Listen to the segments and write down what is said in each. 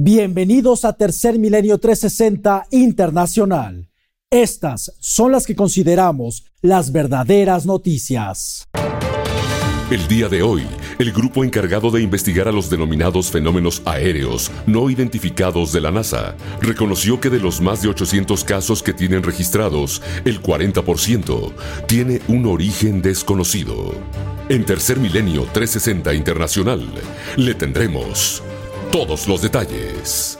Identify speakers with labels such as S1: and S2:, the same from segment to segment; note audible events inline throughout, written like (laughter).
S1: Bienvenidos a Tercer Milenio 360 Internacional. Estas son las que consideramos las verdaderas noticias.
S2: El día de hoy, el grupo encargado de investigar a los denominados fenómenos aéreos no identificados de la NASA reconoció que de los más de 800 casos que tienen registrados, el 40% tiene un origen desconocido. En Tercer Milenio 360 Internacional le tendremos todos los detalles.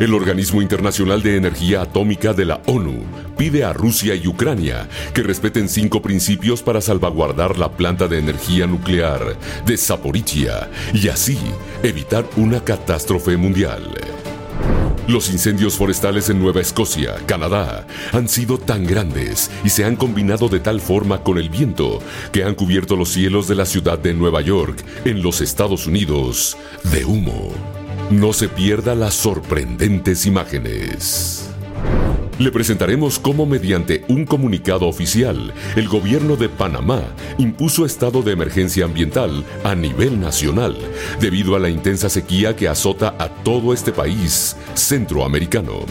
S2: El Organismo Internacional de Energía Atómica de la ONU pide a Rusia y Ucrania que respeten cinco principios para salvaguardar la planta de energía nuclear de Zaporizhia y así evitar una catástrofe mundial. Los incendios forestales en Nueva Escocia, Canadá, han sido tan grandes y se han combinado de tal forma con el viento que han cubierto los cielos de la ciudad de Nueva York, en los Estados Unidos, de humo. No se pierda las sorprendentes imágenes. Le presentaremos cómo mediante un comunicado oficial, el gobierno de Panamá impuso estado de emergencia ambiental a nivel nacional debido a la intensa sequía que azota a todo este país centroamericano.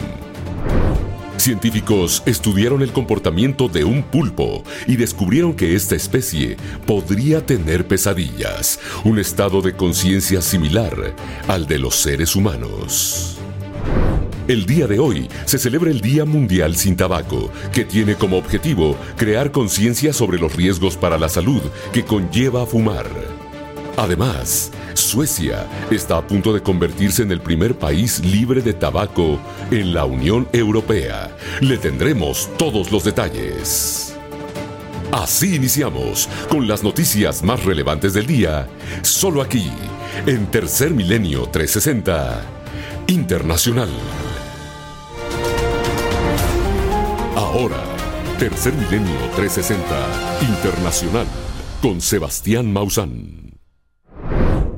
S2: Científicos estudiaron el comportamiento de un pulpo y descubrieron que esta especie podría tener pesadillas, un estado de conciencia similar al de los seres humanos. El día de hoy se celebra el Día Mundial sin Tabaco, que tiene como objetivo crear conciencia sobre los riesgos para la salud que conlleva fumar. Además, Suecia está a punto de convertirse en el primer país libre de tabaco en la Unión Europea. Le tendremos todos los detalles. Así iniciamos con las noticias más relevantes del día, solo aquí, en Tercer Milenio 360 Internacional. Ahora, Tercer Milenio 360 Internacional con Sebastián Maussan.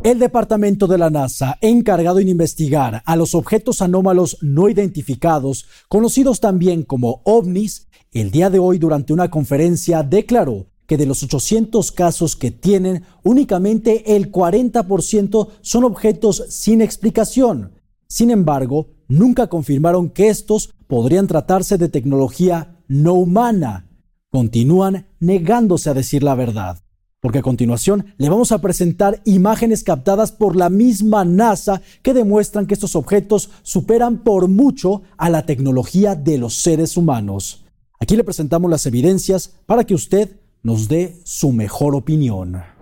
S1: El departamento de la NASA, encargado en investigar a los objetos anómalos no identificados, conocidos también como ovnis, el día de hoy durante una conferencia declaró que de los 800 casos que tienen, únicamente el 40% son objetos sin explicación. Sin embargo, nunca confirmaron que estos podrían tratarse de tecnología no humana. Continúan negándose a decir la verdad. Porque a continuación le vamos a presentar imágenes captadas por la misma NASA que demuestran que estos objetos superan por mucho a la tecnología de los seres humanos. Aquí le presentamos las evidencias para que usted nos dé su mejor opinión.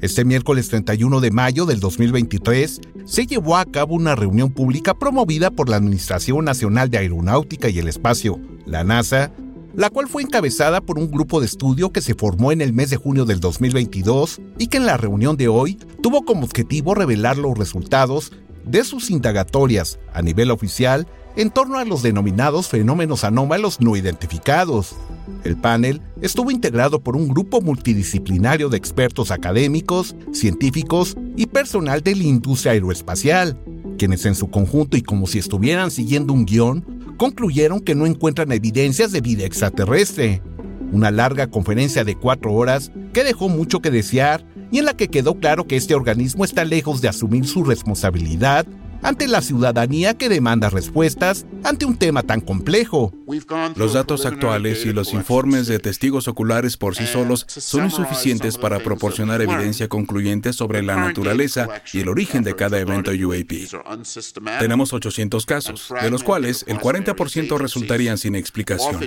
S3: Este miércoles 31 de mayo del 2023 se llevó a cabo una reunión pública promovida por la Administración Nacional de Aeronáutica y el Espacio, la NASA, la cual fue encabezada por un grupo de estudio que se formó en el mes de junio del 2022 y que en la reunión de hoy tuvo como objetivo revelar los resultados de sus indagatorias a nivel oficial en torno a los denominados fenómenos anómalos no identificados. El panel estuvo integrado por un grupo multidisciplinario de expertos académicos, científicos y personal de la industria aeroespacial, quienes en su conjunto y como si estuvieran siguiendo un guion, concluyeron que no encuentran evidencias de vida extraterrestre. Una larga conferencia de cuatro horas que dejó mucho que desear y en la que quedó claro que este organismo está lejos de asumir su responsabilidad ante la ciudadanía que demanda respuestas ante un tema tan complejo.
S4: Los datos actuales y los informes de testigos oculares por sí solos son insuficientes para proporcionar evidencia concluyente sobre la naturaleza y el origen de cada evento UAP. Tenemos 800 casos, de los cuales el 40% resultarían sin explicación.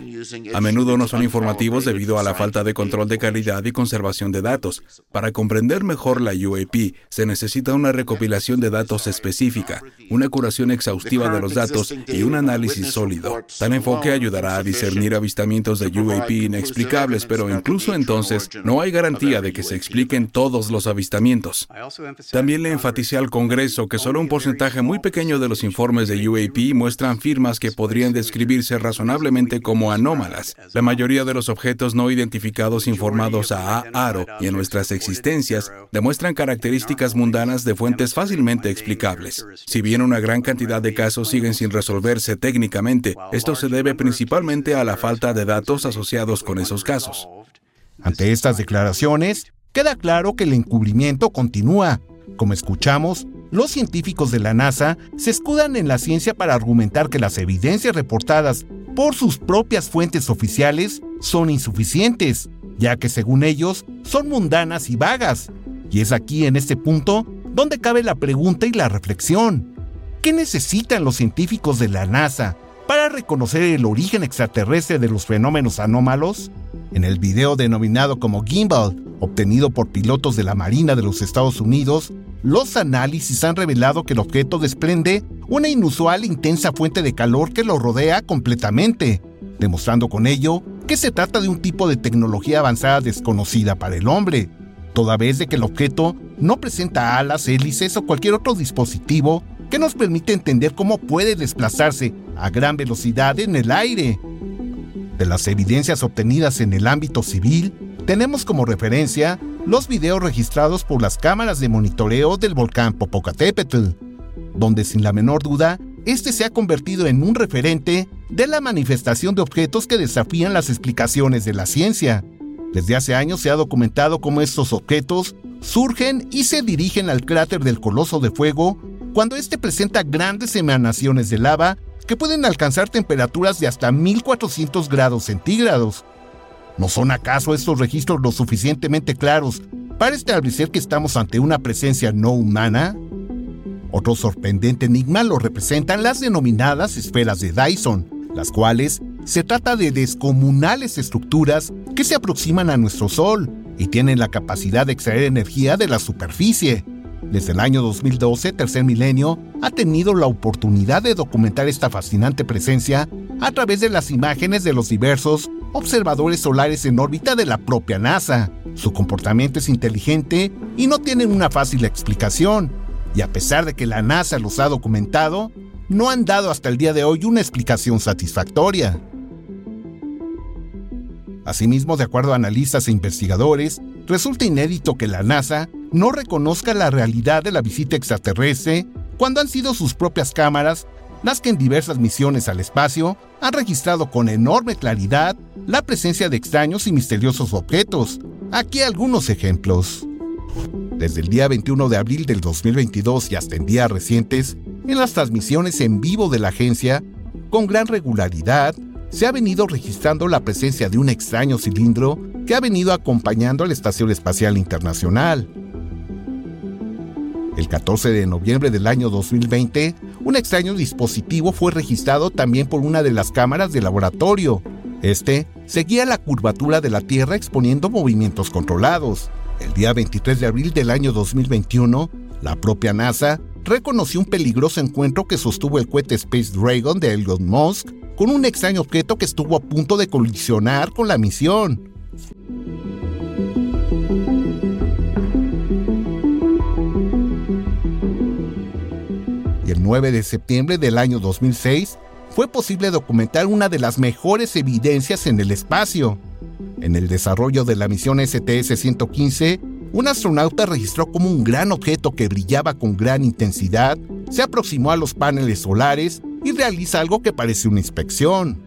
S4: A menudo no son informativos debido a la falta de control de calidad y conservación de datos. Para comprender mejor la UAP, se necesita una recopilación de datos específica, una curación exhaustiva de los datos y un análisis sólido. Tal enfoque ayudará a discernir avistamientos de UAP inexplicables, pero incluso entonces no hay garantía de que se expliquen todos los avistamientos. También le enfaticé al Congreso que solo un porcentaje muy pequeño de los informes de UAP muestran firmas que podrían describirse razonablemente como anómalas. La mayoría de los objetos no identificados informados a ARO y en nuestras existencias demuestran características mundanas de fuentes fácilmente explicables. Si bien una gran cantidad de casos siguen sin resolverse técnicamente, esto se debe principalmente a la falta de datos asociados con esos casos.
S3: Ante estas declaraciones, queda claro que el encubrimiento continúa, Como escuchamos, los científicos de la NASA se escudan en la ciencia para argumentar que las evidencias reportadas por sus propias fuentes oficiales son insuficientes, ya que según ellos son mundanas y vagas. Y es aquí en este punto donde cabe la pregunta y la reflexión. ¿Qué necesitan los científicos de la NASA para reconocer el origen extraterrestre de los fenómenos anómalos? En el video denominado como Gimbal, obtenido por pilotos de la Marina de los Estados Unidos, los análisis han revelado que el objeto desprende una inusual e intensa fuente de calor que lo rodea completamente, demostrando con ello que se trata de un tipo de tecnología avanzada desconocida para el hombre, toda vez de que el objeto no presenta alas, hélices o cualquier otro dispositivo que nos permite entender cómo puede desplazarse a gran velocidad en el aire. De las evidencias obtenidas en el ámbito civil, tenemos como referencia los videos registrados por las cámaras de monitoreo del volcán Popocatépetl, donde sin la menor duda, este se ha convertido en un referente de la manifestación de objetos que desafían las explicaciones de la ciencia. Desde hace años se ha documentado cómo estos objetos surgen y se dirigen al cráter del Coloso de Fuego cuando éste presenta grandes emanaciones de lava que pueden alcanzar temperaturas de hasta 1400 grados centígrados. ¿No son acaso estos registros lo suficientemente claros para establecer que estamos ante una presencia no humana? Otro sorprendente enigma lo representan las denominadas esferas de Dyson, las cuales se trata de descomunales estructuras que se aproximan a nuestro Sol y tienen la capacidad de extraer energía de la superficie. Desde el año 2012, Tercer Milenio ha tenido la oportunidad de documentar esta fascinante presencia a través de las imágenes de los diversos observadores solares en órbita de la propia NASA. Su comportamiento es inteligente y no tienen una fácil explicación. Y a pesar de que la NASA los ha documentado, no han dado hasta el día de hoy una explicación satisfactoria. Asimismo, de acuerdo a analistas e investigadores, resulta inédito que la NASA no reconozca la realidad de la visita extraterrestre cuando han sido sus propias cámaras las que en diversas misiones al espacio han registrado con enorme claridad la presencia de extraños y misteriosos objetos. Aquí algunos ejemplos. Desde el día 21 de abril del 2022 y hasta en días recientes, en las transmisiones en vivo de la agencia, con gran regularidad, se ha venido registrando la presencia de un extraño cilindro que ha venido acompañando a la Estación Espacial Internacional. El 14 de noviembre del año 2020, un extraño dispositivo fue registrado también por una de las cámaras de laboratorio. Este seguía la curvatura de la Tierra exponiendo movimientos controlados. El día 23 de abril del año 2021, la propia NASA reconoció un peligroso encuentro que sostuvo el cohete Space Dragon de Elon Musk con un extraño objeto que estuvo a punto de colisionar con la misión. Y el 9 de septiembre del año 2006 fue posible documentar una de las mejores evidencias en el espacio. En el desarrollo de la misión STS-115, un astronauta registró como un gran objeto que brillaba con gran intensidad se aproximó a los paneles solares y realiza algo que parece una inspección.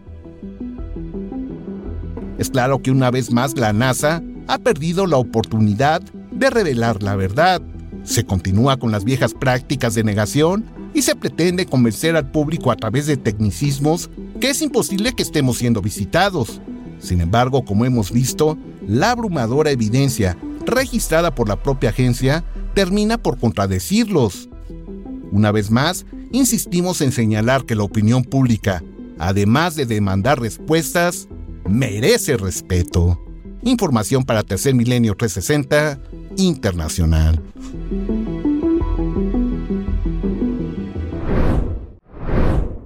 S3: Es claro que una vez más la NASA ha perdido la oportunidad de revelar la verdad. Se continúa con las viejas prácticas de negación y se pretende convencer al público a través de tecnicismos que es imposible que estemos siendo visitados. Sin embargo, como hemos visto, la abrumadora evidencia registrada por la propia agencia termina por contradecirlos. Una vez más, insistimos en señalar que la opinión pública, además de demandar respuestas, merece respeto. Información para Tercer Milenio 360 Internacional.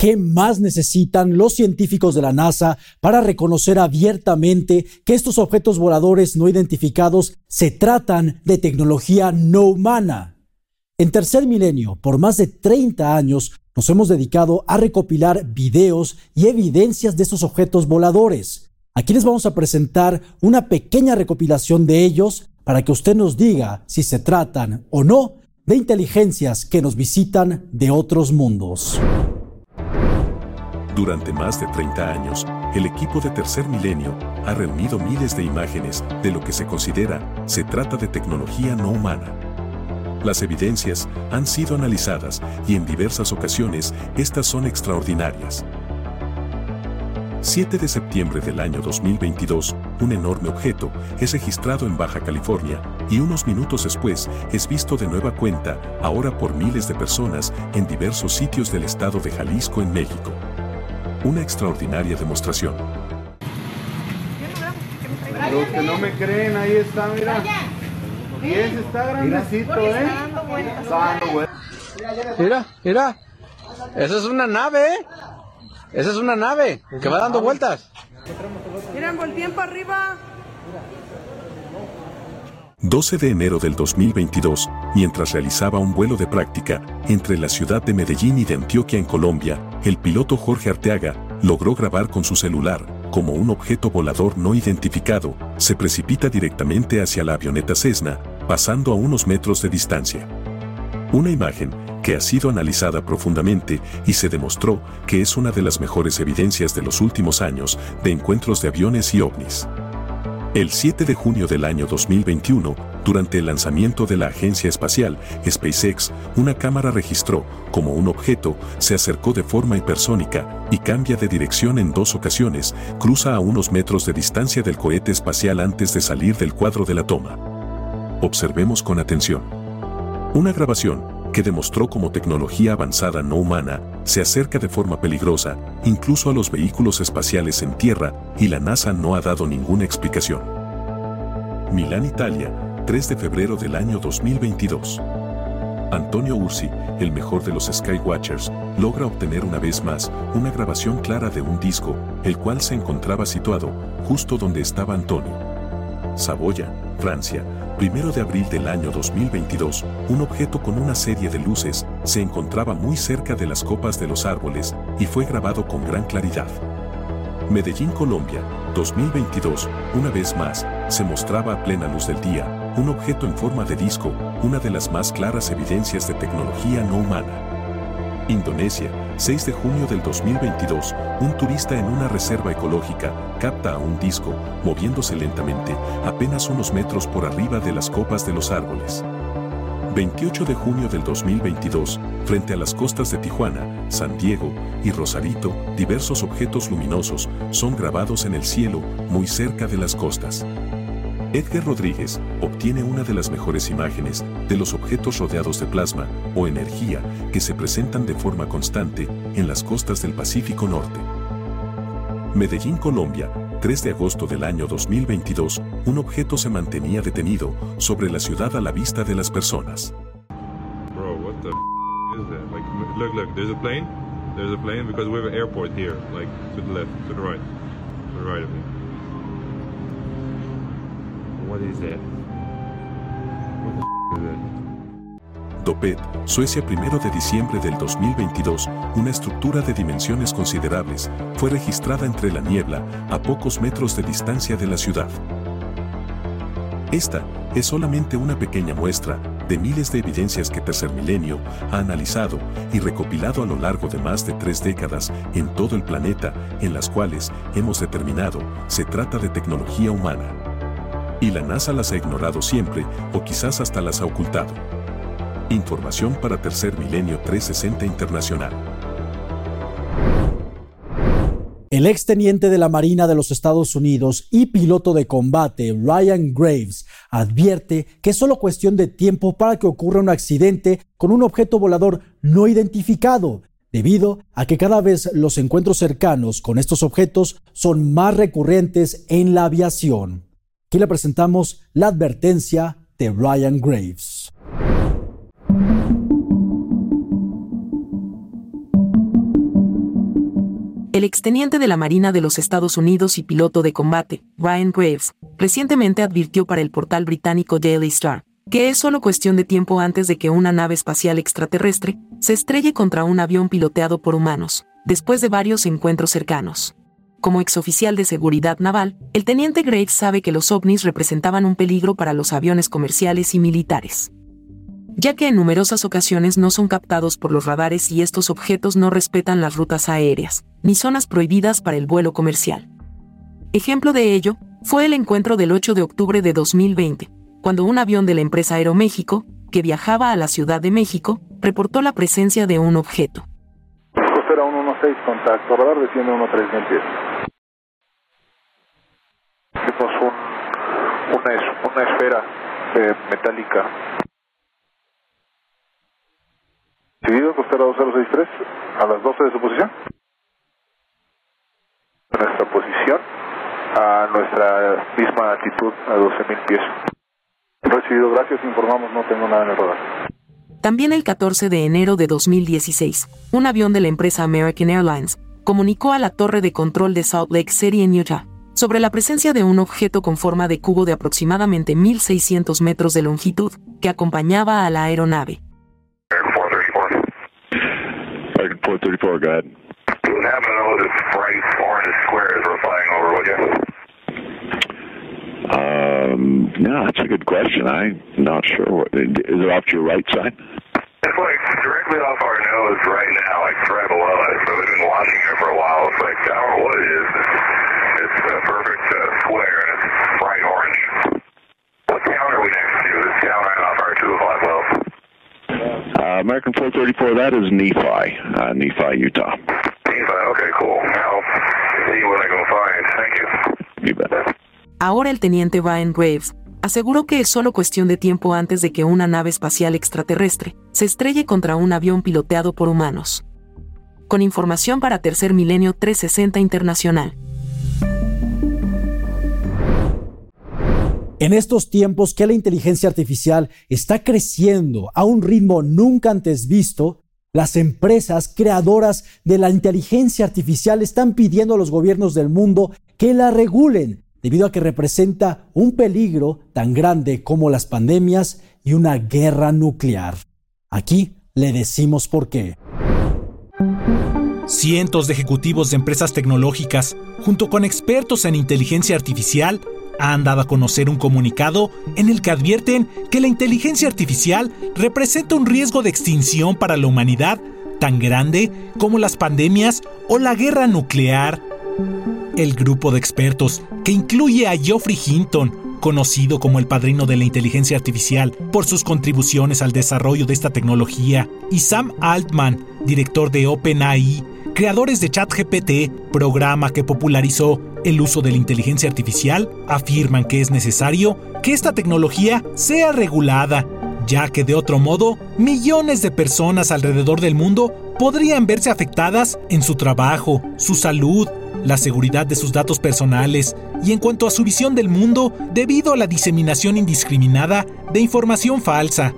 S1: ¿Qué más necesitan los científicos de la NASA para reconocer abiertamente que estos objetos voladores no identificados se tratan de tecnología no humana? En Tercer Milenio, por más de 30 años, nos hemos dedicado a recopilar videos y evidencias de estos objetos voladores. Aquí les vamos a presentar una pequeña recopilación de ellos para que usted nos diga si se tratan o no de inteligencias que nos visitan de otros mundos.
S2: Durante más de 30 años, el equipo de Tercer Milenio ha reunido miles de imágenes de lo que se considera se trata de tecnología no humana.
S5: Las evidencias han sido analizadas y en diversas ocasiones estas son extraordinarias. 7 de septiembre del año 2022, un enorme objeto es registrado en Baja California y unos minutos después es visto de nueva cuenta, ahora por miles de personas, en diversos sitios del estado de Jalisco en México. Una extraordinaria demostración.
S6: Los que no me creen, ahí está, mira. Y ese está grandecito, ¿eh?
S7: Mira, mira. Esa es una nave, ¿eh? Esa es una nave que va dando vueltas.
S8: Miren, volteen para arriba.
S5: 12 de enero del 2022, mientras realizaba un vuelo de práctica entre la ciudad de Medellín y de Antioquia en Colombia, el piloto Jorge Arteaga logró grabar con su celular como un objeto volador no identificado se precipita directamente hacia la avioneta Cessna, pasando a unos metros de distancia. Una imagen que ha sido analizada profundamente y se demostró que es una de las mejores evidencias de los últimos años de encuentros de aviones y ovnis. El 7 de junio del año 2021, durante el lanzamiento de la agencia espacial SpaceX, una cámara registró cómo un objeto se acercó de forma hipersónica y cambia de dirección en dos ocasiones, cruza a unos metros de distancia del cohete espacial antes de salir del cuadro de la toma. Observemos con atención. Una grabación que demostró cómo tecnología avanzada no humana se acerca de forma peligrosa, incluso a los vehículos espaciales en tierra, y la NASA no ha dado ninguna explicación. Milán, Italia, 3 de febrero del año 2022. Antonio Ursi, el mejor de los Skywatchers, logra obtener una vez más una grabación clara de un disco, el cual se encontraba situado justo donde estaba Antonio. Saboya, Francia, primero de abril del año 2022, un objeto con una serie de luces se encontraba muy cerca de las copas de los árboles y fue grabado con gran claridad. Medellín, Colombia, 2022, una vez más, se mostraba a plena luz del día, un objeto en forma de disco, una de las más claras evidencias de tecnología no humana. Indonesia, 6 de junio del 2022, un turista en una reserva ecológica capta a un disco, moviéndose lentamente, apenas unos metros por arriba de las copas de los árboles. 28 de junio del 2022, frente a las costas de Tijuana, San Diego y Rosarito, diversos objetos luminosos son grabados en el cielo muy cerca de las costas. Edgar Rodríguez obtiene una de las mejores imágenes de los objetos rodeados de plasma o energía que se presentan de forma constante en las costas del Pacífico Norte. Medellín, Colombia, 3 de agosto del año 2022, un objeto se mantenía detenido sobre la ciudad a la vista de las personas.
S9: Bro, what the is that? Like, look, look, there's a plane. There's a plane because we have an airport here, like to the left, to the right, to the right of. What
S5: Suecia, 1 de diciembre del 2022, una estructura de dimensiones considerables, fue registrada entre la niebla, a pocos metros de distancia de la ciudad. Esta es solamente una pequeña muestra de miles de evidencias que Tercer Milenio ha analizado y recopilado a lo largo de más de tres décadas en todo el planeta, en las cuales hemos determinado se trata de tecnología humana. Y la NASA las ha ignorado siempre o quizás hasta las ha ocultado. Información para Tercer Milenio 360 Internacional.
S1: El exteniente de la Marina de los Estados Unidos y piloto de combate Ryan Graves advierte que es solo cuestión de tiempo para que ocurra un accidente con un objeto volador no identificado, debido a que cada vez los encuentros cercanos con estos objetos son más recurrentes en la aviación. Aquí le presentamos la advertencia de Ryan Graves.
S10: El exteniente de la Marina de los Estados Unidos y piloto de combate, Ryan Graves, recientemente advirtió para el portal británico Daily Star que es solo cuestión de tiempo antes de que una nave espacial extraterrestre se estrelle contra un avión piloteado por humanos, después de varios encuentros cercanos. Como exoficial de seguridad naval, el teniente Graves sabe que los ovnis representaban un peligro para los aviones comerciales y militares ya que en numerosas ocasiones no son captados por los radares y estos objetos no respetan las rutas aéreas, ni zonas prohibidas para el vuelo comercial. Ejemplo de ello fue el encuentro del 8 de octubre de 2020, cuando un avión de la empresa Aeroméxico que viajaba a la Ciudad de México, reportó la presencia de un objeto.
S11: Costera 116, contacto radar, desciende 13000 pies. Un, una, es- una esfera eh, metálica. Seguido, costera 2063, a las 12 de su posición. Nuestra posición, a nuestra misma altitud, a 12.000 pies. Recibido, gracias, informamos, no tengo nada en el radar.
S10: También el 14 de enero de 2016, un avión de la empresa American Airlines comunicó a la torre de control de Salt Lake City en Utah sobre la presencia de un objeto con forma de cubo de aproximadamente 1.600 metros de longitud que acompañaba a la aeronave.
S12: American 434, go ahead.
S13: What happened to know this bright orange square as we're flying over, would you?
S12: Um, no, that's a good question. I'm not sure. What, is it off to your right side?
S13: It's like directly off our nose right now, like right below us. So we've been watching it for a while. It's like, I don't know what it is. It's, it's a perfect uh, square and it's bright orange. What town are we next to? This town right off our 2 o'clock well.
S12: Uh, American 434, that is Nephi, uh, Nephi, Utah.
S13: Okay, cool. I'll see what I can find. Thank you.
S12: You bet.
S10: Ahora el teniente Ryan Graves aseguró que es solo cuestión de tiempo antes de que una nave espacial extraterrestre se estrelle contra un avión piloteado por humanos. Con información para Tercer Milenio 360 Internacional.
S1: En estos tiempos que la inteligencia artificial está creciendo a un ritmo nunca antes visto, las empresas creadoras de la inteligencia artificial están pidiendo a los gobiernos del mundo que la regulen, debido a que representa un peligro tan grande como las pandemias y una guerra nuclear. Aquí le decimos por qué.
S14: Cientos de ejecutivos de empresas tecnológicas, junto con expertos en inteligencia artificial, han dado a conocer un comunicado en el que advierten que la inteligencia artificial representa un riesgo de extinción para la humanidad tan grande como las pandemias o la guerra nuclear. El grupo de expertos, que incluye a Geoffrey Hinton, conocido como el padrino de la inteligencia artificial por sus contribuciones al desarrollo de esta tecnología, y Sam Altman, director de OpenAI, creadores de ChatGPT, programa que popularizó el uso de la inteligencia artificial, afirman que es necesario que esta tecnología sea regulada, ya que de otro modo millones de personas alrededor del mundo podrían verse afectadas en su trabajo, su salud, la seguridad de sus datos personales y en cuanto a su visión del mundo debido a la diseminación indiscriminada de información falsa.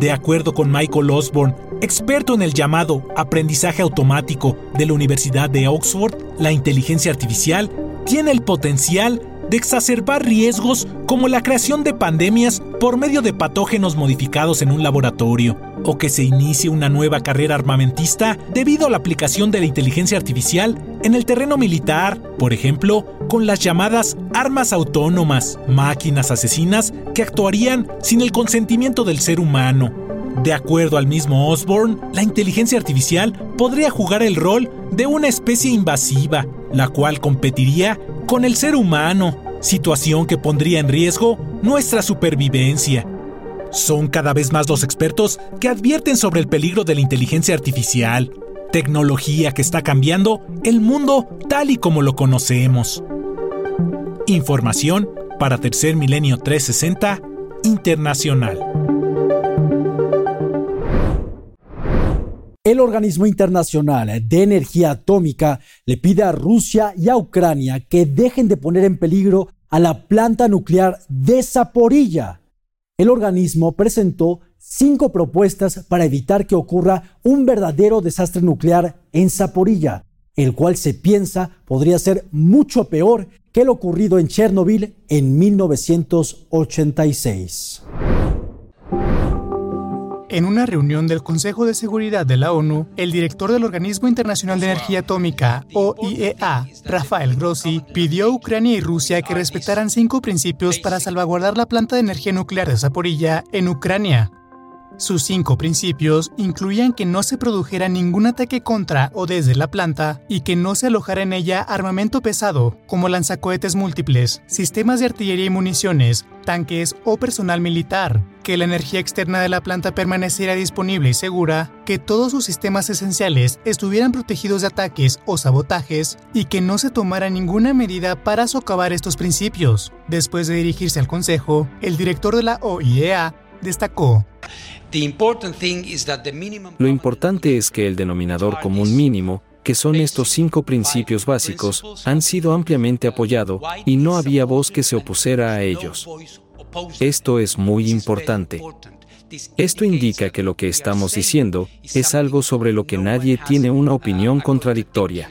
S14: De acuerdo con Michael Osborne, experto en el llamado aprendizaje automático de la Universidad de Oxford, la inteligencia artificial tiene el potencial de exacerbar riesgos como la creación de pandemias por medio de patógenos modificados en un laboratorio, o que se inicie una nueva carrera armamentista debido a la aplicación de la inteligencia artificial en el terreno militar, por ejemplo, con las llamadas armas autónomas, máquinas asesinas que actuarían sin el consentimiento del ser humano. De acuerdo al mismo Osborne, la inteligencia artificial podría jugar el rol de una especie invasiva, la cual competiría con el ser humano, situación que pondría en riesgo nuestra supervivencia. Son cada vez más los expertos que advierten sobre el peligro de la inteligencia artificial, tecnología que está cambiando el mundo tal y como lo conocemos. Información para Tercer Milenio 360 Internacional.
S1: El Organismo Internacional de Energía Atómica le pide a Rusia y a Ucrania que dejen de poner en peligro a la planta nuclear de Zaporilla. El organismo presentó cinco propuestas para evitar que ocurra un verdadero desastre nuclear en Zaporilla, el cual se piensa podría ser mucho peor que lo ocurrido en Chernobyl en 1986.
S15: En una reunión del Consejo de Seguridad de la ONU, el director del Organismo Internacional de Energía Atómica, OIEA, Rafael Grossi, pidió a Ucrania y Rusia que respetaran cinco principios para salvaguardar la planta de energía nuclear de Zaporilla en Ucrania. Sus cinco principios incluían que no se produjera ningún ataque contra o desde la planta y que no se alojara en ella armamento pesado, como lanzacohetes múltiples, sistemas de artillería y municiones, tanques o personal militar, que la energía externa de la planta permaneciera disponible y segura, que todos sus sistemas esenciales estuvieran protegidos de ataques o sabotajes y que no se tomara ninguna medida para socavar estos principios. Después de dirigirse al Consejo, el director de la OIEA destacó
S16: lo importante es que el denominador común mínimo, que son estos cinco principios básicos, han sido ampliamente apoyado y no había voz que se opusiera a ellos. Esto es muy importante. Esto indica que lo que estamos diciendo es algo sobre lo que nadie tiene una opinión contradictoria.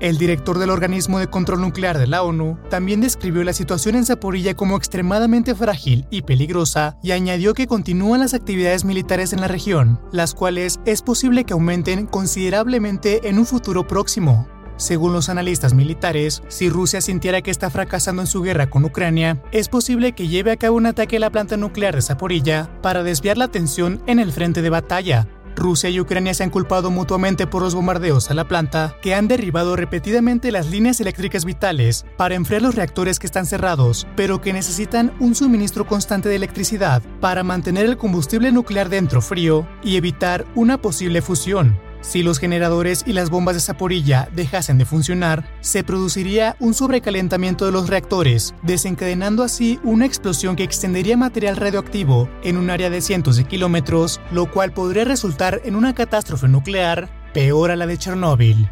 S15: El director del organismo de control nuclear de la ONU también describió la situación en Zaporilla como extremadamente frágil y peligrosa y añadió que continúan las actividades militares en la región, las cuales es posible que aumenten considerablemente en un futuro próximo. Según los analistas militares, si Rusia sintiera que está fracasando en su guerra con Ucrania, es posible que lleve a cabo un ataque a la planta nuclear de Zaporilla para desviar la atención en el frente de batalla, Rusia y Ucrania se han culpado mutuamente por los bombardeos a la planta, que han derribado repetidamente las líneas eléctricas vitales para enfriar los reactores que están cerrados, pero que necesitan un suministro constante de electricidad para mantener el combustible nuclear dentro frío y evitar una posible fusión. Si los generadores y las bombas de Zaporilla dejasen de funcionar, se produciría un sobrecalentamiento de los reactores, desencadenando así una explosión que extendería material radioactivo en un área de cientos de kilómetros, lo cual podría resultar en una catástrofe nuclear peor a la de Chernóbil.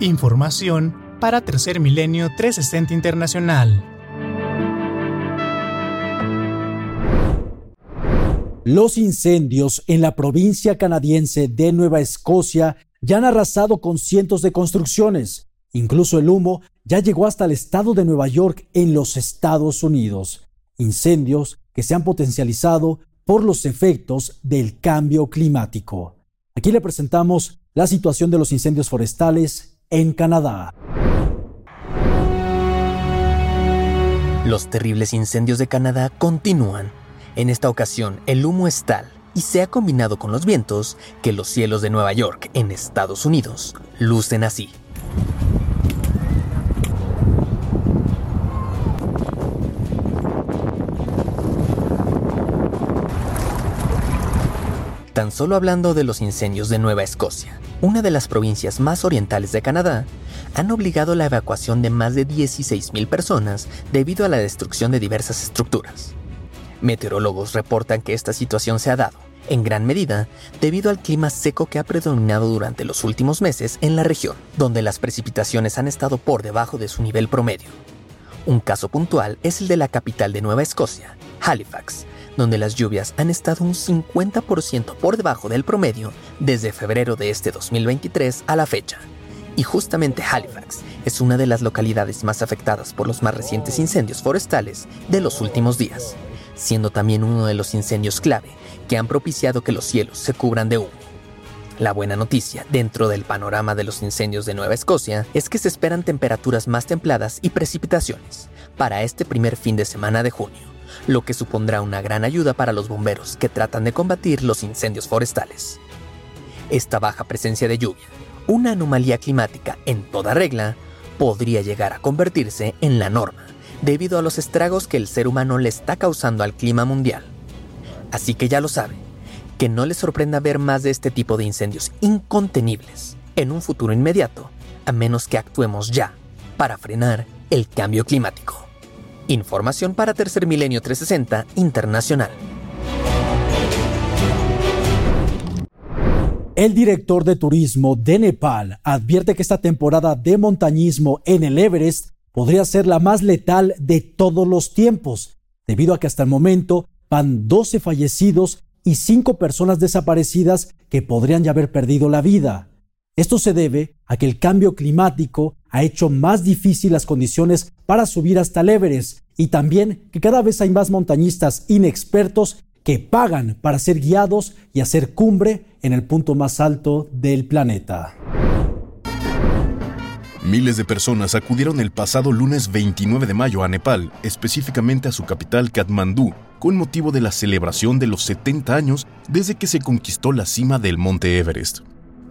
S15: Información para Tercer Milenio 360 Internacional.
S1: Los incendios en la provincia canadiense de Nueva Escocia ya han arrasado con cientos de construcciones. Incluso el humo ya llegó hasta el estado de Nueva York en los Estados Unidos. Incendios que se han potencializado por los efectos del cambio climático. Aquí le presentamos la situación de los incendios forestales en Canadá.
S17: Los terribles incendios de Canadá continúan en esta ocasión, el humo es tal y se ha combinado con los vientos que los cielos de Nueva York, en Estados Unidos, lucen así. Tan solo hablando de los incendios de Nueva Escocia, una de las provincias más orientales de Canadá, han obligado la evacuación de más de 16.000 personas debido a la destrucción de diversas estructuras. Meteorólogos reportan que esta situación se ha dado, en gran medida, debido al clima seco que ha predominado durante los últimos meses en la región, donde las precipitaciones han estado por debajo de su nivel promedio. Un caso puntual es el de la capital de Nueva Escocia, Halifax, donde las lluvias han estado un 50% por debajo del promedio desde febrero de este 2023 a la fecha. Y justamente Halifax es una de las localidades más afectadas por los más recientes incendios forestales de los últimos días siendo también uno de los incendios clave que han propiciado que los cielos se cubran de humo. La buena noticia dentro del panorama de los incendios de Nueva Escocia es que se esperan temperaturas más templadas y precipitaciones para este primer fin de semana de junio, lo que supondrá una gran ayuda para los bomberos que tratan de combatir los incendios forestales. Esta baja presencia de lluvia, una anomalía climática en toda regla, podría llegar a convertirse en la norma debido a los estragos que el ser humano le está causando al clima mundial. Así que ya lo sabe, que no le sorprenda ver más de este tipo de incendios incontenibles en un futuro inmediato, a menos que actuemos ya para frenar el cambio climático. Información para Tercer Milenio 360 Internacional.
S1: El director de turismo de Nepal advierte que esta temporada de montañismo en el Everest podría ser la más letal de todos los tiempos, debido a que hasta el momento van 12 fallecidos y 5 personas desaparecidas que podrían ya haber perdido la vida. Esto se debe a que el cambio climático ha hecho más difícil las condiciones para subir hasta el Everest y también que cada vez hay más montañistas inexpertos que pagan para ser guiados y hacer cumbre en el punto más alto del planeta.
S18: Miles de personas acudieron el pasado lunes 29 de mayo a Nepal, específicamente a su capital Katmandú,
S19: con motivo de la celebración de los 70 años desde que se conquistó la cima del monte Everest.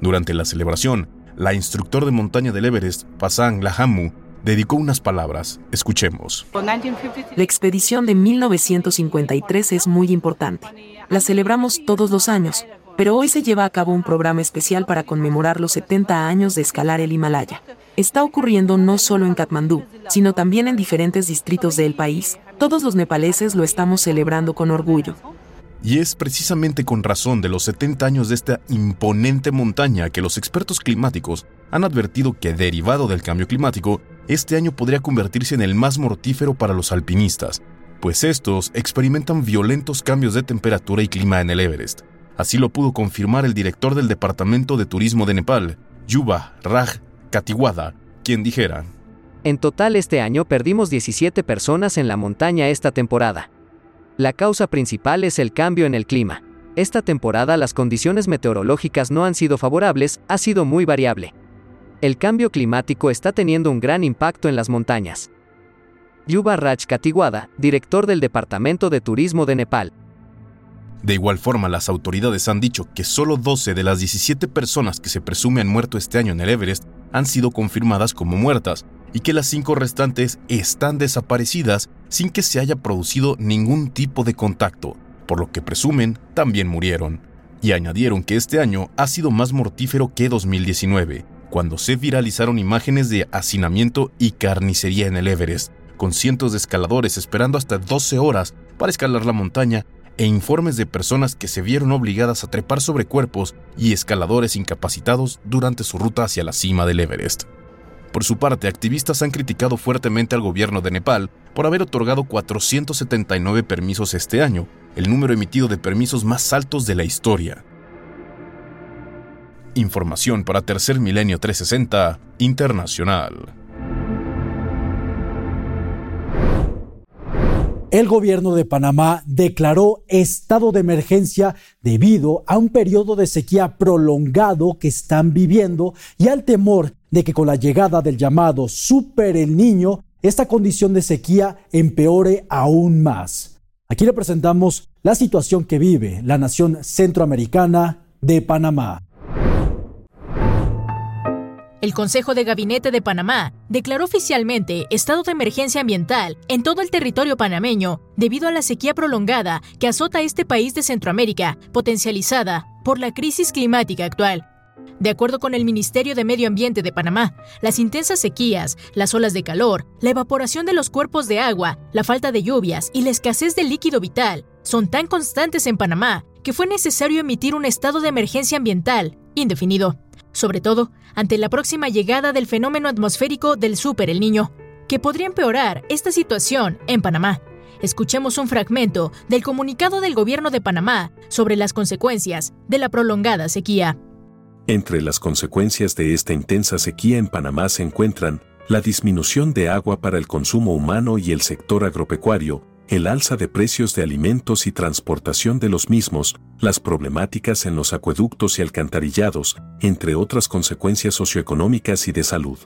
S19: Durante la celebración, la instructor de montaña del Everest, Pasang Lahamu, dedicó unas palabras. Escuchemos.
S10: La expedición de 1953 es muy importante. La celebramos todos los años, pero hoy se lleva a cabo un programa especial para conmemorar los 70 años de escalar el Himalaya. Está ocurriendo no solo en Katmandú, sino también en diferentes distritos del país. Todos los nepaleses lo estamos celebrando con orgullo.
S19: Y es precisamente con razón de los 70 años de esta imponente montaña que los expertos climáticos han advertido que derivado del cambio climático, este año podría convertirse en el más mortífero para los alpinistas, pues estos experimentan violentos cambios de temperatura y clima en el Everest. Así lo pudo confirmar el director del Departamento de Turismo de Nepal, Yuba Raj Katiwada, quien dijera,
S18: En total este año perdimos 17 personas en la montaña esta temporada. La causa principal es el cambio en el clima. Esta temporada las condiciones meteorológicas no han sido favorables, ha sido muy variable. El cambio climático está teniendo un gran impacto en las montañas. Yuba Raj Katiwada, director del Departamento de Turismo de Nepal,
S19: de igual forma, las autoridades han dicho que solo 12 de las 17 personas que se presume han muerto este año en el Everest han sido confirmadas como muertas y que las cinco restantes están desaparecidas sin que se haya producido ningún tipo de contacto, por lo que presumen también murieron. Y añadieron que este año ha sido más mortífero que 2019, cuando se viralizaron imágenes de hacinamiento y carnicería en el Everest, con cientos de escaladores esperando hasta 12 horas para escalar la montaña e informes de personas que se vieron obligadas a trepar sobre cuerpos y escaladores incapacitados durante su ruta hacia la cima del Everest. Por su parte, activistas han criticado fuertemente al gobierno de Nepal por haber otorgado 479 permisos este año, el número emitido de permisos más altos de la historia. Información para Tercer Milenio 360 Internacional.
S1: El gobierno de Panamá declaró estado de emergencia debido a un periodo de sequía prolongado que están viviendo y al temor de que con la llegada del llamado Super El Niño, esta condición de sequía empeore aún más. Aquí le presentamos la situación que vive la nación centroamericana de Panamá.
S20: El Consejo de Gabinete de Panamá declaró oficialmente estado de emergencia ambiental en todo el territorio panameño debido a la sequía prolongada que azota este país de Centroamérica, potencializada por la crisis climática actual. De acuerdo con el Ministerio de Medio Ambiente de Panamá, las intensas sequías, las olas de calor, la evaporación de los cuerpos de agua, la falta de lluvias y la escasez de líquido vital son tan constantes en Panamá que fue necesario emitir un estado de emergencia ambiental indefinido sobre todo ante la próxima llegada del fenómeno atmosférico del Super El Niño, que podría empeorar esta situación en Panamá. Escuchemos un fragmento del comunicado del gobierno de Panamá sobre las consecuencias de la prolongada sequía.
S5: Entre las consecuencias de esta intensa sequía en Panamá se encuentran la disminución de agua para el consumo humano y el sector agropecuario, el alza de precios de alimentos y transportación de los mismos, las problemáticas en los acueductos y alcantarillados, entre otras consecuencias socioeconómicas y de salud.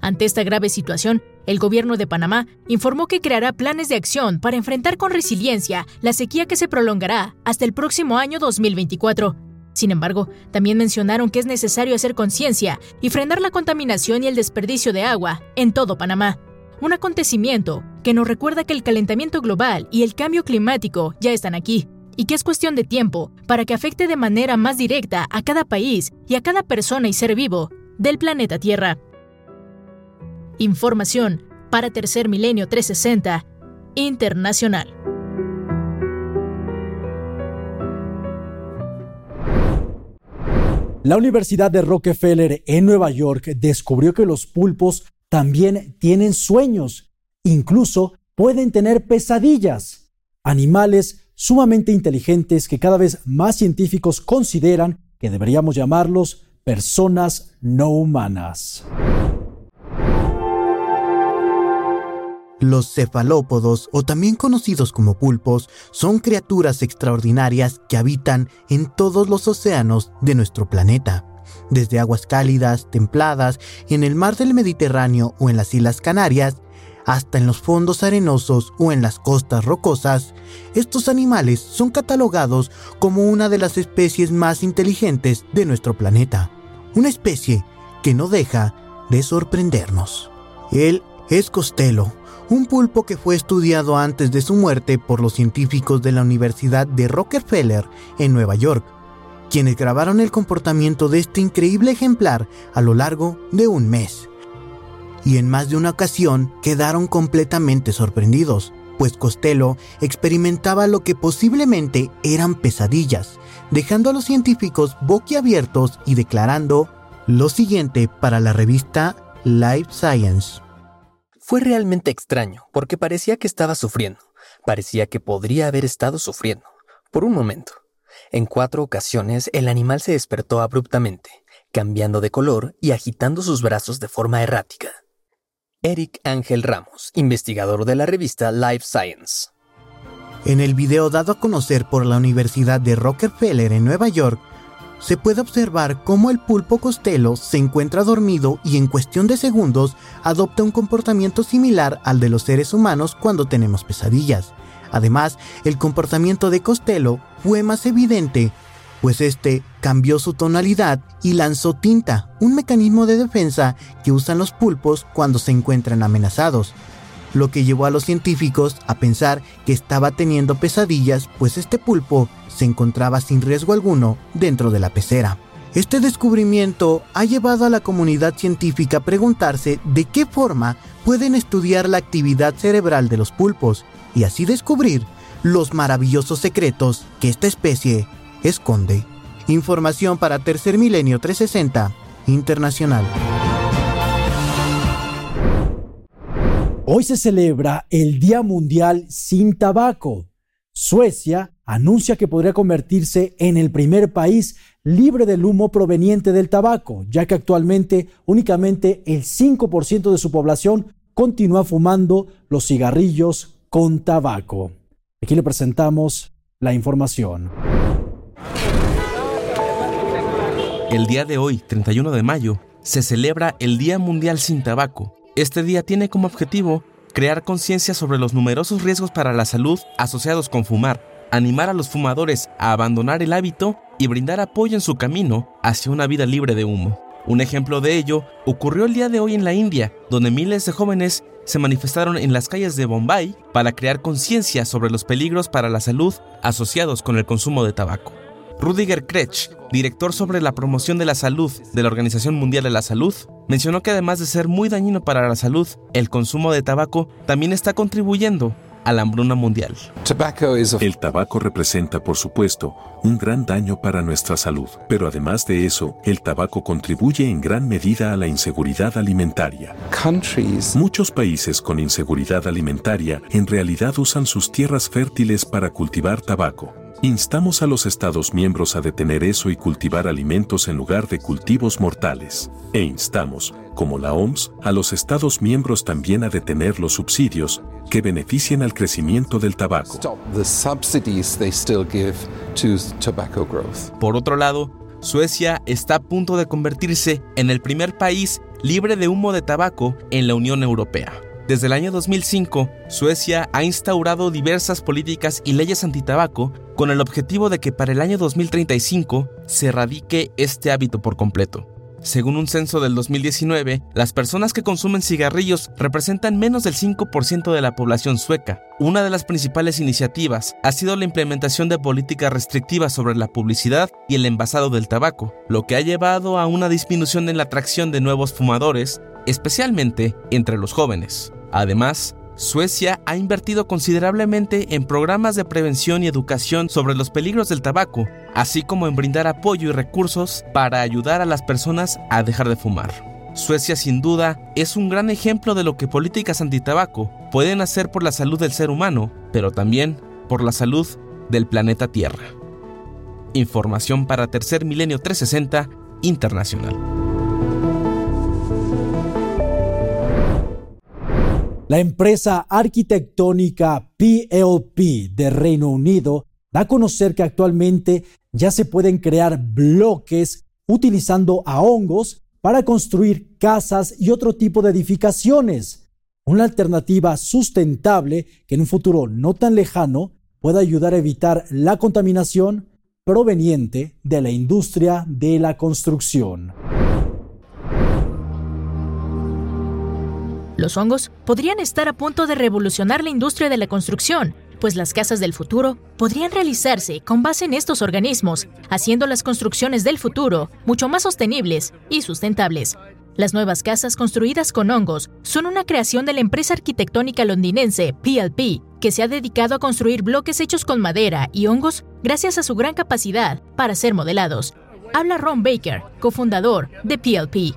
S20: Ante esta grave situación, el gobierno de Panamá informó que creará planes de acción para enfrentar con resiliencia la sequía que se prolongará hasta el próximo año 2024. Sin embargo, también mencionaron que es necesario hacer conciencia y frenar la contaminación y el desperdicio de agua en todo Panamá un acontecimiento que nos recuerda que el calentamiento global y el cambio climático ya están aquí y que es cuestión de tiempo para que afecte de manera más directa a cada país y a cada persona y ser vivo del planeta Tierra. Información para Tercer Milenio 360 Internacional.
S1: La Universidad de Rockefeller en Nueva York descubrió que los pulpos también tienen sueños, incluso pueden tener pesadillas. Animales sumamente inteligentes que cada vez más científicos consideran que deberíamos llamarlos personas no humanas.
S21: Los cefalópodos, o también conocidos como pulpos, son criaturas extraordinarias que habitan en todos los océanos de nuestro planeta desde aguas cálidas, templadas, en el mar del Mediterráneo o en las Islas Canarias, hasta en los fondos arenosos o en las costas rocosas, estos animales son catalogados como una de las especies más inteligentes de nuestro planeta. Una especie que no deja de sorprendernos. Él es Costello, un pulpo que fue estudiado antes de su muerte por los científicos de la Universidad de Rockefeller en Nueva York, quienes grabaron el comportamiento de este increíble ejemplar a lo largo de un mes. Y en más de una ocasión quedaron completamente sorprendidos, pues Costello experimentaba lo que posiblemente eran pesadillas, dejando a los científicos boquiabiertos y declarando lo siguiente para la revista Life Science.
S17: Fue realmente extraño, porque parecía que estaba sufriendo, parecía que podría haber estado sufriendo, por un momento. En cuatro ocasiones el animal se despertó abruptamente, cambiando de color y agitando sus brazos de forma errática. Eric Ángel Ramos, investigador de la revista Life Science.
S21: En el video dado a conocer por la Universidad de Rockefeller en Nueva York, se puede observar cómo el pulpo costelo se encuentra dormido y en cuestión de segundos adopta un comportamiento similar al de los seres humanos cuando tenemos pesadillas. Además, el comportamiento de Costello fue más evidente, pues este cambió su tonalidad y lanzó tinta, un mecanismo de defensa que usan los pulpos cuando se encuentran amenazados, lo que llevó a los científicos a pensar que estaba teniendo pesadillas, pues este pulpo se encontraba sin riesgo alguno dentro de la pecera. Este descubrimiento ha llevado a la comunidad científica a preguntarse de qué forma pueden estudiar la actividad cerebral de los pulpos y así descubrir los maravillosos secretos que esta especie esconde. Información para Tercer Milenio 360 Internacional.
S1: Hoy se celebra el Día Mundial sin Tabaco. Suecia anuncia que podría convertirse en el primer país libre del humo proveniente del tabaco, ya que actualmente únicamente el 5% de su población continúa fumando los cigarrillos con tabaco. Aquí le presentamos la información.
S22: El día de hoy, 31 de mayo, se celebra el Día Mundial sin Tabaco. Este día tiene como objetivo crear conciencia sobre los numerosos riesgos para la salud asociados con fumar, animar a los fumadores a abandonar el hábito y brindar apoyo en su camino hacia una vida libre de humo. Un ejemplo de ello ocurrió el día de hoy en la India, donde miles de jóvenes se manifestaron en las calles de Bombay para crear conciencia sobre los peligros para la salud asociados con el consumo de tabaco. Rudiger Kretsch, director sobre la promoción de la salud de la Organización Mundial de la Salud, mencionó que además de ser muy dañino para la salud, el consumo de tabaco también está contribuyendo a la hambruna mundial.
S5: El tabaco representa, por supuesto, un gran daño para nuestra salud, pero además de eso, el tabaco contribuye en gran medida a la inseguridad alimentaria. Muchos países con inseguridad alimentaria en realidad usan sus tierras fértiles para cultivar tabaco. Instamos a los Estados miembros a detener eso y cultivar alimentos en lugar de cultivos mortales. E instamos, como la OMS, a los Estados miembros también a detener los subsidios que beneficien al crecimiento del tabaco.
S22: Por otro lado, Suecia está a punto de convertirse en el primer país libre de humo de tabaco en la Unión Europea. Desde el año 2005, Suecia ha instaurado diversas políticas y leyes antitabaco con el objetivo de que para el año 2035 se erradique este hábito por completo. Según un censo del 2019, las personas que consumen cigarrillos representan menos del 5% de la población sueca. Una de las principales iniciativas ha sido la implementación de políticas restrictivas sobre la publicidad y el envasado del tabaco, lo que ha llevado a una disminución en la atracción de nuevos fumadores, especialmente entre los jóvenes. Además, Suecia ha invertido considerablemente en programas de prevención y educación sobre los peligros del tabaco, así como en brindar apoyo y recursos para ayudar a las personas a dejar de fumar. Suecia sin duda es un gran ejemplo de lo que políticas antitabaco pueden hacer por la salud del ser humano, pero también por la salud del planeta Tierra. Información para Tercer Milenio 360 Internacional.
S1: La empresa arquitectónica PLP de Reino Unido da a conocer que actualmente ya se pueden crear bloques utilizando a hongos para construir casas y otro tipo de edificaciones. una alternativa sustentable que en un futuro no tan lejano pueda ayudar a evitar la contaminación proveniente de la industria de la construcción.
S20: Los hongos podrían estar a punto de revolucionar la industria de la construcción, pues las casas del futuro podrían realizarse con base en estos organismos, haciendo las construcciones del futuro mucho más sostenibles y sustentables. Las nuevas casas construidas con hongos son una creación de la empresa arquitectónica londinense PLP, que se ha dedicado a construir bloques hechos con madera y hongos gracias a su gran capacidad para ser modelados. Habla Ron Baker, cofundador de PLP.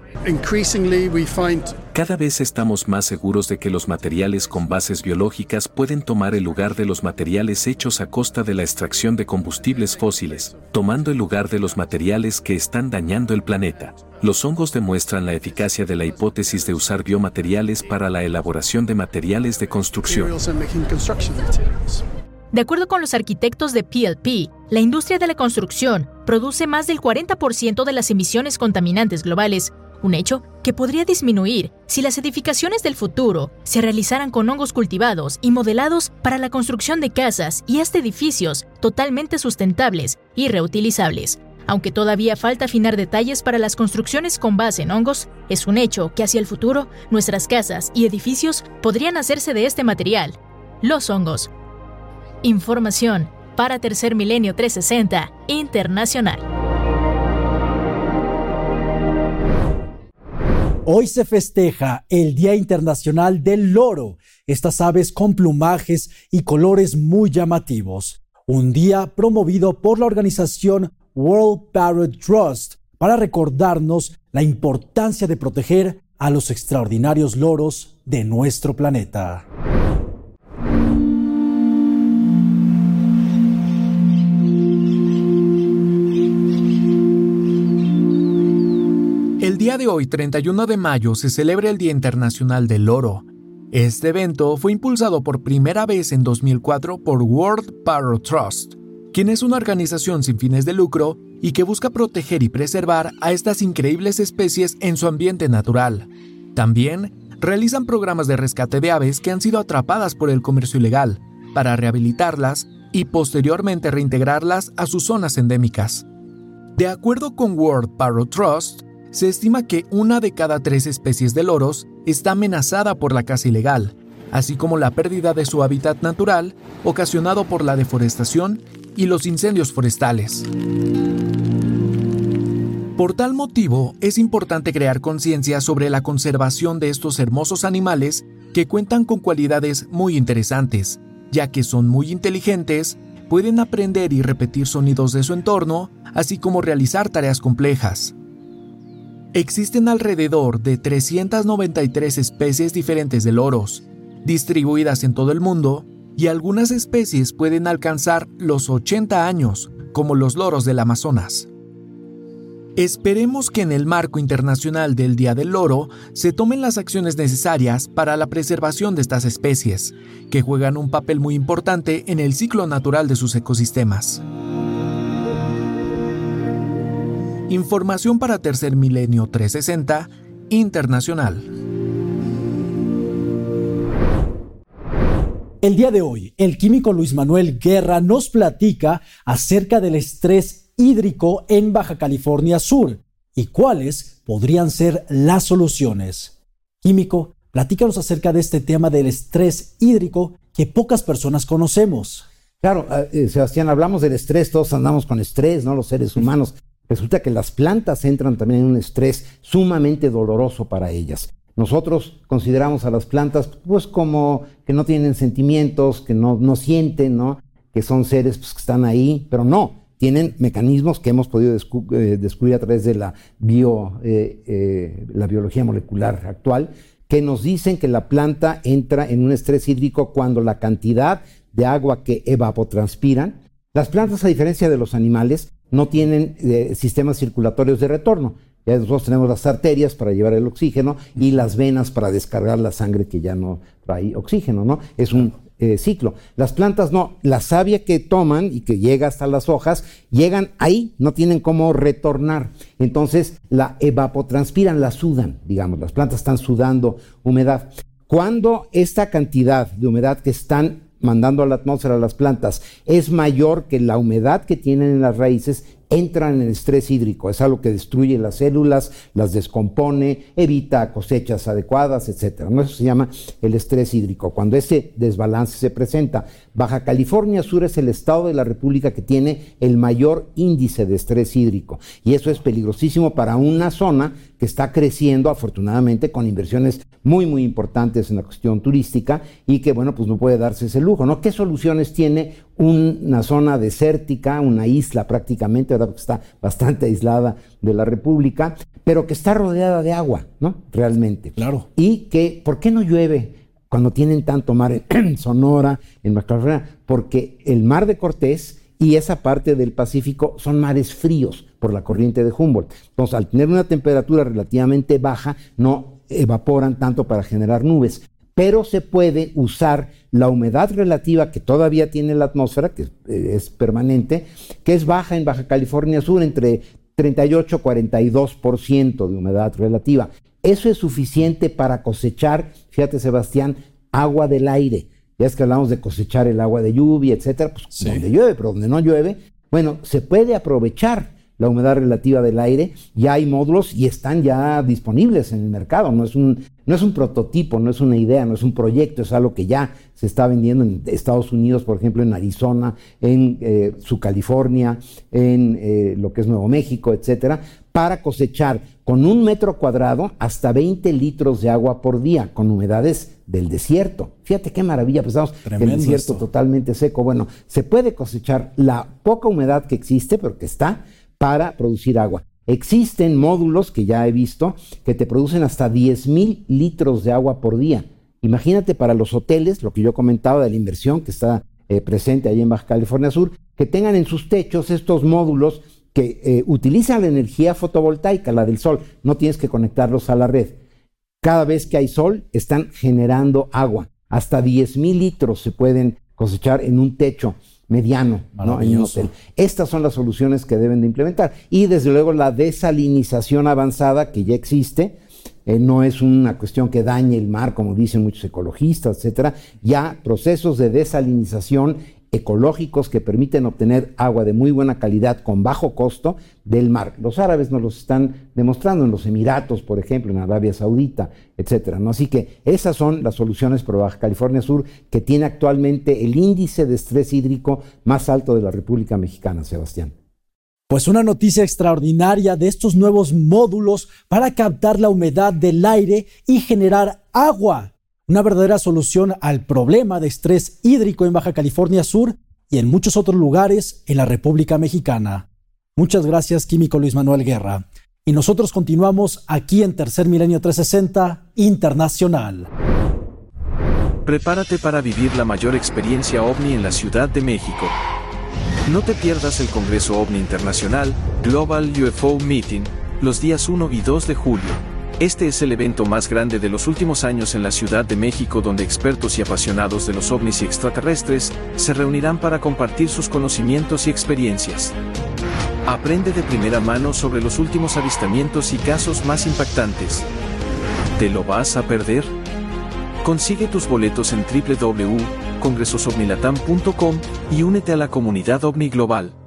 S5: Cada vez estamos más seguros de que los materiales con bases biológicas pueden tomar el lugar de los materiales hechos a costa de la extracción de combustibles fósiles, tomando el lugar de los materiales que están dañando el planeta. Los hongos demuestran la eficacia de la hipótesis de usar biomateriales para la elaboración de materiales de construcción.
S20: De acuerdo con los arquitectos de PLP, la industria de la construcción produce más del 40% de las emisiones contaminantes globales, un hecho que podría disminuir si las edificaciones del futuro se realizaran con hongos cultivados y modelados para la construcción de casas y hasta edificios totalmente sustentables y reutilizables. Aunque todavía falta afinar detalles para las construcciones con base en hongos, es un hecho que hacia el futuro nuestras casas y edificios podrían hacerse de este material, los hongos. Información para Tercer Milenio 360 Internacional.
S1: Hoy se festeja el Día Internacional del Loro, estas aves con plumajes y colores muy llamativos. Un día promovido por la organización World Parrot Trust para recordarnos la importancia de proteger a los extraordinarios loros de nuestro planeta.
S23: Día de hoy, 31 de mayo, se celebra el Día Internacional del Loro. Este evento fue impulsado por primera vez en 2004 por World Parrot Trust, quien es una organización sin fines de lucro y que busca proteger y preservar a estas increíbles especies en su ambiente natural. También realizan programas de rescate de aves que han sido atrapadas por el comercio ilegal, para rehabilitarlas y posteriormente reintegrarlas a sus zonas endémicas. De acuerdo con World Parrot Trust, se estima que una de cada tres especies de loros está amenazada por la caza ilegal, así como la pérdida de su hábitat natural ocasionado por la deforestación y los incendios forestales. Por tal motivo, es importante crear conciencia sobre la conservación de estos hermosos animales que cuentan con cualidades muy interesantes, ya que son muy inteligentes, pueden aprender y repetir sonidos de su entorno, así como realizar tareas complejas. Existen alrededor de 393 especies diferentes de loros, distribuidas en todo el mundo, y algunas especies pueden alcanzar los 80 años, como los loros del Amazonas. Esperemos que en el marco internacional del Día del Loro se tomen las acciones necesarias para la preservación de estas especies, que juegan un papel muy importante en el ciclo natural de sus ecosistemas. Información para Tercer Milenio 360 Internacional.
S1: El día de hoy, el químico Luis Manuel Guerra nos platica acerca del estrés hídrico en Baja California Sur y cuáles podrían ser las soluciones. Químico, platícanos acerca de este tema del estrés hídrico que pocas personas conocemos.
S24: Claro, eh, Sebastián, hablamos del estrés, todos andamos con estrés, ¿no? Los seres humanos. Resulta que las plantas entran también en un estrés sumamente doloroso para ellas. Nosotros consideramos a las plantas pues como que no tienen sentimientos, que no, no sienten, ¿no? que son seres pues, que están ahí, pero no, tienen mecanismos que hemos podido eh, descubrir a través de la, bio, eh, eh, la biología molecular actual, que nos dicen que la planta entra en un estrés hídrico cuando la cantidad de agua que evapotranspiran, las plantas a diferencia de los animales, no tienen eh, sistemas circulatorios de retorno. Ya nosotros tenemos las arterias para llevar el oxígeno y las venas para descargar la sangre que ya no trae oxígeno, ¿no? Es un eh, ciclo. Las plantas no, la savia que toman y que llega hasta las hojas, llegan ahí, no tienen cómo retornar. Entonces la evapotranspiran, la sudan, digamos, las plantas están sudando humedad. Cuando esta cantidad de humedad que están mandando a la atmósfera las plantas es mayor que la humedad que tienen en las raíces, entran en estrés hídrico. Es algo que destruye las células, las descompone, evita cosechas adecuadas, etc. Eso se llama el estrés hídrico. Cuando ese desbalance se presenta, Baja California Sur es el estado de la República que tiene el mayor índice de estrés hídrico. Y eso es peligrosísimo para una zona que está creciendo afortunadamente con inversiones muy, muy importantes en la cuestión turística y que, bueno, pues no puede darse ese lujo, ¿no? ¿Qué soluciones tiene una zona desértica, una isla prácticamente, ¿verdad? Porque está bastante aislada de la República, pero que está rodeada de agua, ¿no? Realmente.
S1: Claro.
S24: Y que, ¿por qué no llueve? Cuando tienen tanto mar en (clears throat) Sonora, en Baja porque el mar de Cortés y esa parte del Pacífico son mares fríos por la corriente de Humboldt. Entonces, al tener una temperatura relativamente baja, no evaporan tanto para generar nubes, pero se puede usar la humedad relativa que todavía tiene la atmósfera, que eh, es permanente, que es baja en Baja California Sur, entre 38 y 42% de humedad relativa. Eso es suficiente para cosechar, fíjate Sebastián, agua del aire ya es que hablamos de cosechar el agua de lluvia, etcétera, pues donde llueve, pero donde no llueve, bueno, se puede aprovechar la humedad relativa del aire, ya hay módulos y están ya disponibles en el mercado, no es un, no es un prototipo, no es una idea, no es un proyecto, es algo que ya se está vendiendo en Estados Unidos, por ejemplo, en Arizona, en eh, su California, en eh, lo que es Nuevo México, etcétera, para cosechar con un metro cuadrado hasta 20 litros de agua por día, con humedades del desierto. Fíjate qué maravilla, estamos en el desierto totalmente seco. Bueno, se puede cosechar la poca humedad que existe, pero que está, para producir agua. Existen módulos que ya he visto que te producen hasta 10 mil litros de agua por día. Imagínate para los hoteles, lo que yo comentaba de la inversión que está eh, presente ahí en Baja California Sur, que tengan en sus techos estos módulos que eh, utilizan la energía fotovoltaica, la del sol. No tienes que conectarlos a la red. Cada vez que hay sol, están generando agua. Hasta 10 mil litros se pueden cosechar en un techo mediano, ¿no? En un hotel. Estas son las soluciones que deben de implementar. Y desde luego la desalinización avanzada que ya existe, eh, no es una cuestión que dañe el mar, como dicen muchos ecologistas, etcétera. Ya procesos de desalinización ecológicos que permiten obtener agua de muy buena calidad con bajo costo del mar. Los árabes nos los están demostrando en los Emiratos, por ejemplo, en Arabia Saudita, etcétera. ¿no? Así que esas son las soluciones para Baja California Sur, que tiene actualmente el índice de estrés hídrico más alto de la República Mexicana, Sebastián.
S1: Pues una noticia extraordinaria de estos nuevos módulos para captar la humedad del aire y generar agua una verdadera solución al problema de estrés hídrico en Baja California Sur y en muchos otros lugares en la República Mexicana. Muchas gracias, Químico Luis Manuel Guerra. Y nosotros continuamos aquí en Tercer Milenio 360 Internacional.
S16: Prepárate para vivir la mayor experiencia ovni en la Ciudad de México. No te pierdas el Congreso OVNI Internacional, Global UFO Meeting, los días 1 y 2 de julio este es el evento más grande de los últimos años en la Ciudad de México donde expertos y apasionados de los ovnis y extraterrestres se reunirán para compartir sus conocimientos y experiencias. Aprende de primera mano sobre los últimos avistamientos y casos más impactantes. ¿Te lo vas a perder? Consigue tus boletos en www.congresosovnilatam.com y únete a la comunidad OVNI Global.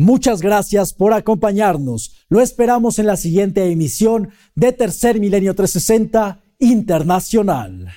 S1: Muchas gracias por acompañarnos. Lo esperamos en la siguiente emisión de Tercer Milenio 360 Internacional.